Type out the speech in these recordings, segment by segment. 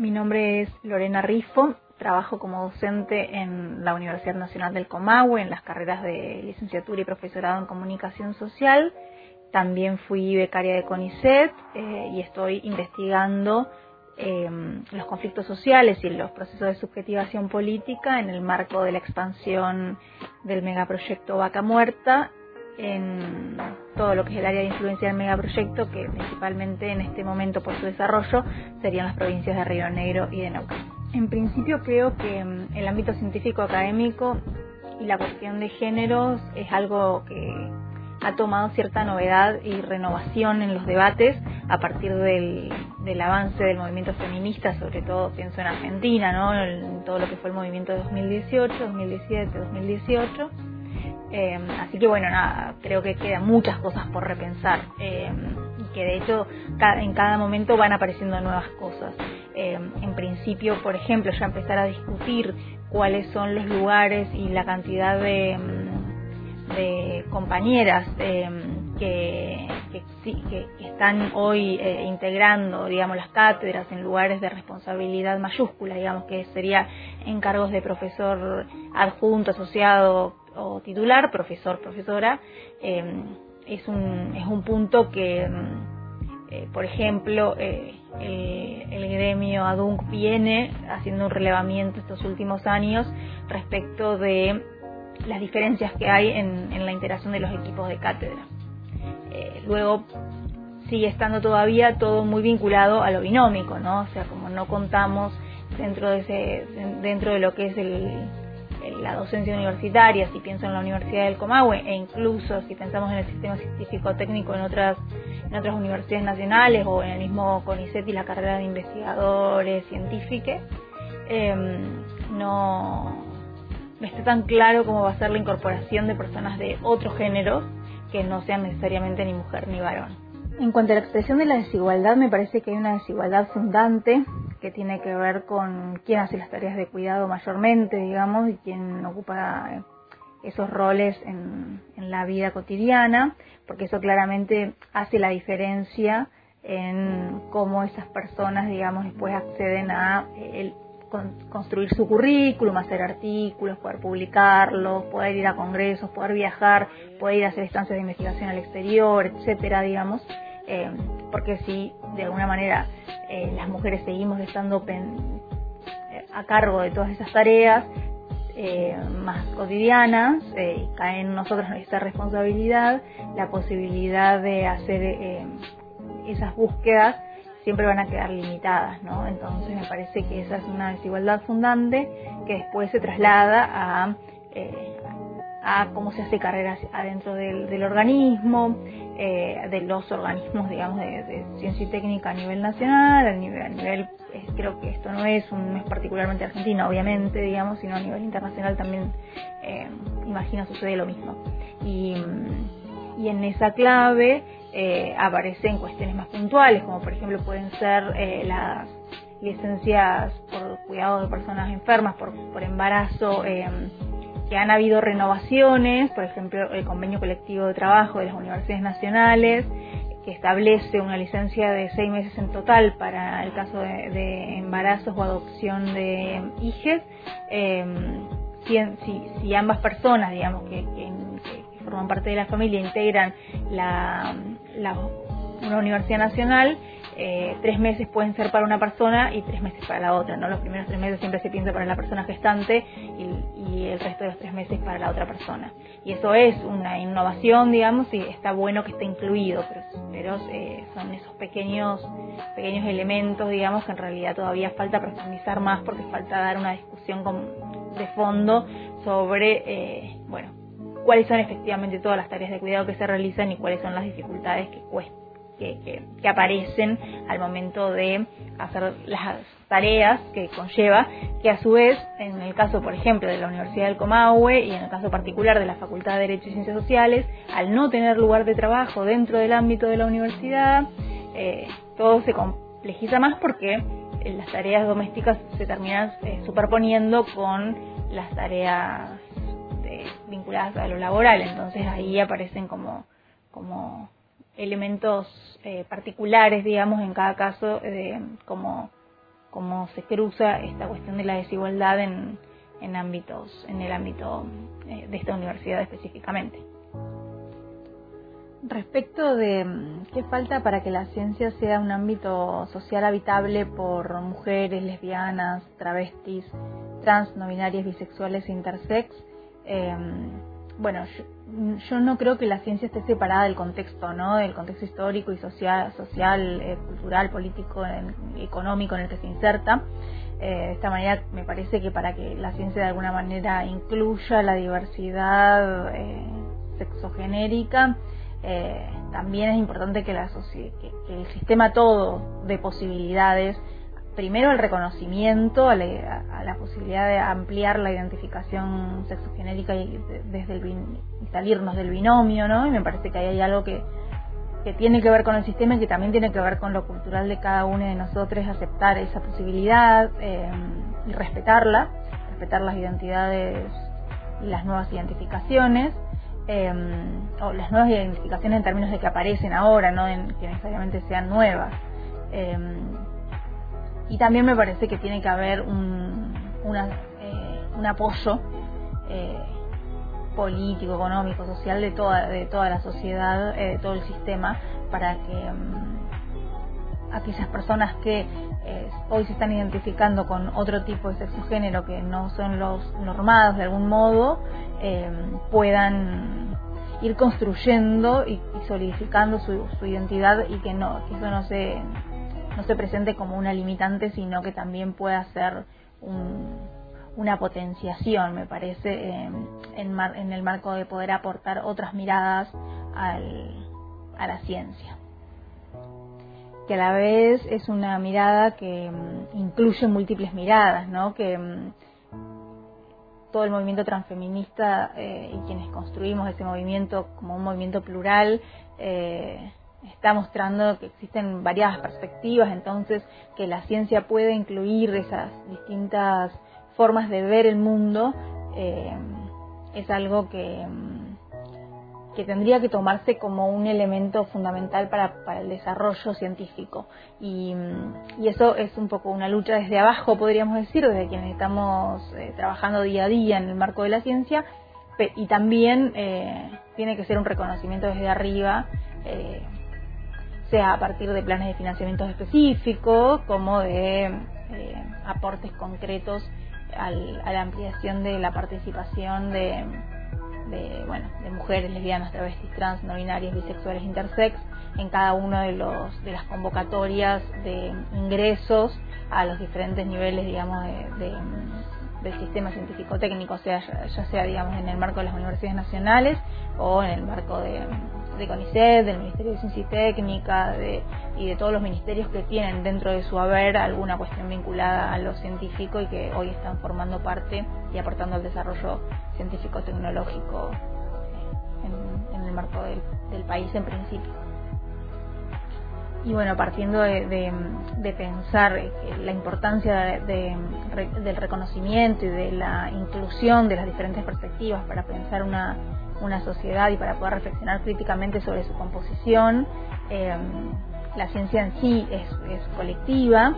Mi nombre es Lorena Rifo, trabajo como docente en la Universidad Nacional del Comahue en las carreras de licenciatura y profesorado en comunicación social. También fui becaria de CONICET eh, y estoy investigando em, los conflictos sociales y los procesos de subjetivación política en el marco de la expansión del megaproyecto Vaca Muerta en todo lo que es el área de influencia del megaproyecto, que principalmente en este momento por su desarrollo serían las provincias de Río Negro y de Neuquén. En principio creo que mm, el ámbito científico académico y la cuestión de géneros es algo que ha tomado cierta novedad y renovación en los debates a partir del, del avance del movimiento feminista, sobre todo pienso en Argentina, ¿no? en todo lo que fue el movimiento de 2018, 2017, 2018 Em, así que bueno, nada, creo que quedan muchas cosas por repensar em, y que de hecho en cada momento van apareciendo nuevas cosas. Em, en principio, por ejemplo, ya empezar a discutir cuáles son los lugares y la cantidad de, de compañeras que, que, están hoy eh, integrando, digamos, las cátedras en lugares de responsabilidad mayúscula, digamos, que sería encargos de profesor adjunto, asociado, o titular, profesor, profesora, em, es, un, es un punto que, em, eh, por ejemplo, eh, el, gremio ADUNC viene haciendo un relevamiento estos últimos años respecto de las diferencias que hay en, en la interacción de los equipos de cátedra. Eh, luego sigue estando todavía todo muy vinculado a lo binómico, ¿no? O sea, como no contamos dentro de ese, dentro de lo que es el, la docencia universitaria, si pienso en la Universidad del Comahue, e incluso si pensamos en el sistema científico técnico en otras, en otras universidades nacionales o en el mismo CONICET y la carrera de investigadores científicos, em, no, no está tan claro cómo va a ser la incorporación de personas de otros géneros que no sean necesariamente ni mujer ni varón. En cuanto a la expresión de la desigualdad, me parece que hay una desigualdad fundante que tiene que ver con quién hace las tareas de cuidado mayormente, digamos, y quién ocupa esos roles en, la vida cotidiana, porque eso claramente hace la diferencia en cómo esas personas, digamos, después acceden a el, construir su currículum, hacer artículos, poder publicarlos, poder ir a congresos, poder viajar, poder ir a hacer estancias de investigación al exterior, etcétera, digamos. Eh, porque si de alguna manera eh, las mujeres seguimos estando eh, a cargo de todas esas tareas más cotidianas, cae en nosotros esta responsabilidad, la posibilidad de hacer esas búsquedas siempre van a quedar limitadas, ¿no? Entonces me parece que esa es una desigualdad fundante que después se traslada a a cómo se hace carrera adentro del, organismo, eh, de los organismos, digamos, de, ciencia y técnica a nivel nacional, a nivel, a nivel creo que esto no es, un, es particularmente argentina, obviamente, digamos, sino a nivel internacional también, eh, imagino, sucede lo mismo. Y, y en esa clave eh, aparecen cuestiones más puntuales, como por ejemplo pueden ser eh, las licencias por cuidado de personas enfermas, por, por embarazo, eh, que han habido renovaciones, por ejemplo, el convenio colectivo de trabajo de las universidades nacionales, que establece una licencia de seis meses en total para el caso de, embarazos o adopción de hijes, em, si, ambas personas, digamos, que, forman parte de la familia integran la, una universidad nacional, eh, tres meses pueden ser para una persona y tres meses para la otra, ¿no? Los primeros tres meses siempre se piensa para la persona gestante y, el resto de los tres meses para la otra persona. Y eso es una innovación, digamos, y está bueno que esté incluido, pero, eh, son esos pequeños, pequeños elementos, digamos, que en realidad todavía falta profundizar más porque falta dar una discusión de fondo sobre, eh, bueno, cuáles son efectivamente todas las tareas de cuidado que se realizan y cuáles son las dificultades que cuestan que, aparecen al momento de hacer las tareas que conlleva, que a su vez, en el caso, por ejemplo, de la Universidad del Comahue y en el caso particular de la Facultad de Derecho y Ciencias Sociales, al no tener lugar de trabajo dentro del ámbito de la universidad, eh, todo se complejiza más porque eh, las tareas domésticas se terminan eh, superponiendo con las tareas vinculadas a lo laboral, entonces ahí aparecen como, como elementos eh, particulares, digamos, en cada caso, como cómo se cruza esta cuestión de la desigualdad en, en ámbitos, en el ámbito eh, de esta universidad específicamente. Respecto de mm, qué falta para que la ciencia sea un ámbito social habitable por mujeres, lesbianas, travestis, trans, no binarias, bisexuales e intersex, em, bueno, yo, no creo que la ciencia esté separada del contexto, ¿no? Del contexto histórico y social, social eh, cultural, político, económico en el que se inserta. Eh, de esta manera me parece que para que la ciencia de alguna manera incluya la diversidad eh, sexogenérica, eh, también es importante que, la que, el sistema todo de posibilidades, primero el reconocimiento a la, posibilidad de ampliar la identificación sexogenérica y desde el salirnos del binomio, ¿no? Y me parece que ahí hay algo que, que tiene que ver con el sistema y que también tiene que ver con lo cultural de cada uno de nosotros, aceptar esa posibilidad eh, y respetarla, respetar las identidades y las nuevas identificaciones, eh, o las nuevas identificaciones en términos de que aparecen ahora, no en que necesariamente sean nuevas. Eh, y también me parece que tiene que haber un, un apoyo político, económico, social de toda, de toda la sociedad, eh, de todo el sistema, para que mm, aquellas personas que eh, hoy se están identificando con otro tipo de sexo género que no son los normados de algún modo, eh, puedan ir construyendo y, solidificando su, su, identidad y que no que eso no se no se presente como una limitante sino que también pueda ser un, una potenciación, me parece, en, en, el marco de poder aportar otras miradas al, a la ciencia. Que a la vez es una mirada que mm, incluye múltiples miradas, ¿no? que mm, todo el movimiento transfeminista eh, y quienes construimos ese movimiento como un movimiento plural, eh, está mostrando que existen variadas perspectivas, entonces que la ciencia puede incluir esas distintas formas de ver el mundo eh, es algo que, mm, que tendría que tomarse como un elemento fundamental para, para el desarrollo científico. Y, mm, y, eso es un poco una lucha desde abajo, podríamos decir, desde quienes estamos eh, trabajando día a día en el marco de la ciencia, y también eh, tiene que ser un reconocimiento desde arriba sea a partir de planes de financiamiento específicos como de aportes concretos al, a la ampliación de la participación de, de, bueno, de mujeres, lesbianas, travestis, trans, no binarias, bisexuales, intersex en cada una de, los, de las convocatorias de ingresos a los diferentes niveles, digamos, de, del sistema científico técnico, sea, ya sea, digamos, en el marco de las universidades nacionales o en el marco de de CONICET, del Ministerio de Ciencia y Técnica de, y de todos los ministerios que tienen dentro de su haber alguna cuestión vinculada a lo científico y que hoy están formando parte y aportando al desarrollo científico-tecnológico eh, en, el marco del, país en principio. Y bueno, partiendo de, pensar la importancia del reconocimiento y de la inclusión de las diferentes perspectivas para pensar una una sociedad y para poder reflexionar críticamente sobre su composición. Eh, la ciencia en sí es, colectiva,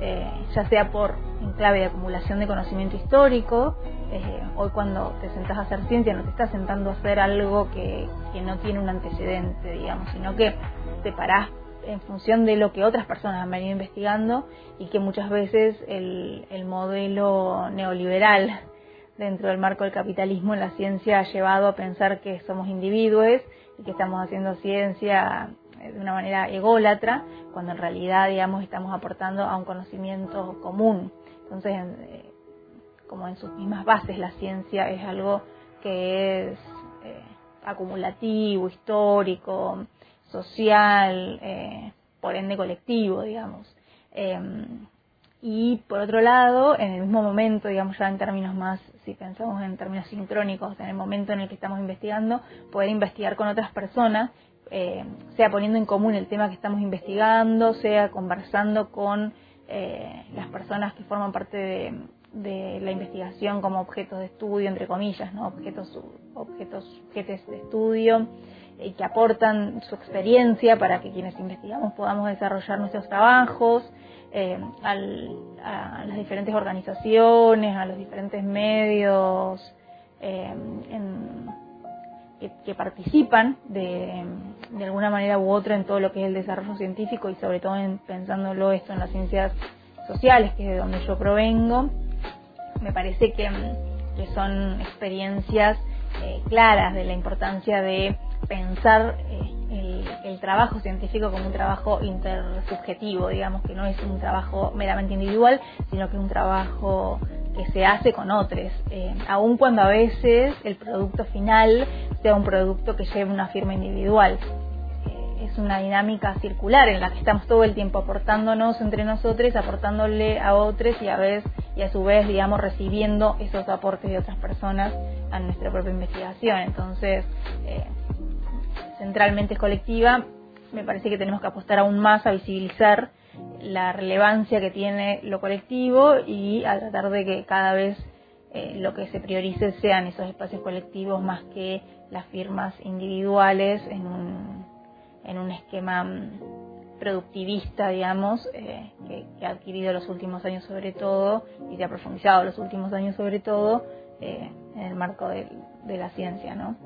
eh, ya sea por en clave de acumulación de conocimiento histórico. Eh, hoy cuando te sentás a hacer ciencia no te estás sentando a hacer algo que, no tiene un antecedente, digamos, sino que te parás en función de lo que otras personas han venido investigando y que muchas veces el, el modelo neoliberal dentro del marco del capitalismo la ciencia ha llevado a pensar que somos individuos y que estamos haciendo ciencia eh, de una manera ególatra, cuando en realidad, digamos, estamos aportando a un conocimiento común. Entonces, eh, como en sus mismas bases, la ciencia es algo que es eh, acumulativo, histórico, social, por ende colectivo, digamos. Y por otro lado, en el mismo momento, digamos ya en términos más, si pensamos en términos sincrónicos, en el momento en el que estamos investigando, poder investigar con otras personas, eh, sea poniendo en común el tema que estamos investigando, sea conversando con eh, las personas que forman parte de, la investigación como objetos de estudio, entre comillas, ¿no? objetos, objetos, objetos de estudio y que aportan su experiencia para que quienes investigamos podamos desarrollar nuestros trabajos. eh, a las diferentes organizaciones, a los diferentes medios eh, que, participan de, de, alguna manera u otra en todo lo que es el desarrollo científico y sobre todo en, pensándolo esto en las ciencias sociales, que es de donde yo provengo. Me parece que, que son experiencias eh, claras de la importancia de pensar el, trabajo científico como un trabajo intersubjetivo, digamos que no es un trabajo meramente individual, sino que es un trabajo que se hace con otros, eh, aun cuando a veces el producto final sea un producto que lleve una firma individual. Eh, es una dinámica circular en la que estamos todo el tiempo aportándonos entre nosotros, aportándole a otros y a vez y a su vez, digamos, recibiendo esos aportes de otras personas a nuestra propia investigación. Entonces, eh, centralmente es colectiva, me parece que tenemos que apostar aún más a visibilizar la relevancia que tiene lo colectivo y a tratar de que cada vez eh, lo que se priorice sean esos espacios colectivos más que las firmas individuales en un, en un esquema mm, productivista, digamos, eh, que, ha adquirido los últimos años sobre todo y se ha profundizado los últimos años sobre todo eh, en el marco de, de la ciencia, ¿no?